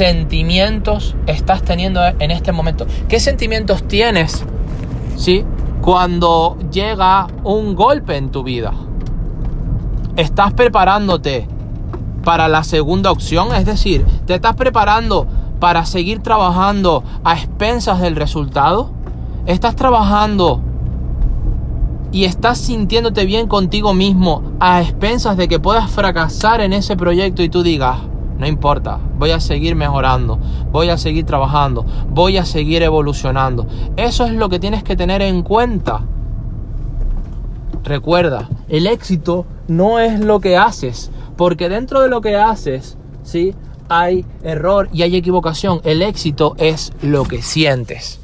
sentimientos estás teniendo en este momento? ¿Qué sentimientos tienes, sí, cuando llega un golpe en tu vida? ¿Estás preparándote para la segunda opción? Es decir, ¿te estás preparando para seguir trabajando a expensas del resultado? ¿Estás trabajando y estás sintiéndote bien contigo mismo a expensas de que puedas fracasar en ese proyecto y tú digas, no importa, voy a seguir mejorando, voy a seguir trabajando, voy a seguir evolucionando. Eso es lo que tienes que tener en cuenta. Recuerda, el éxito no es lo que haces, porque dentro de lo que haces, ¿sí? Hay error y hay equivocación. El éxito es lo que sientes.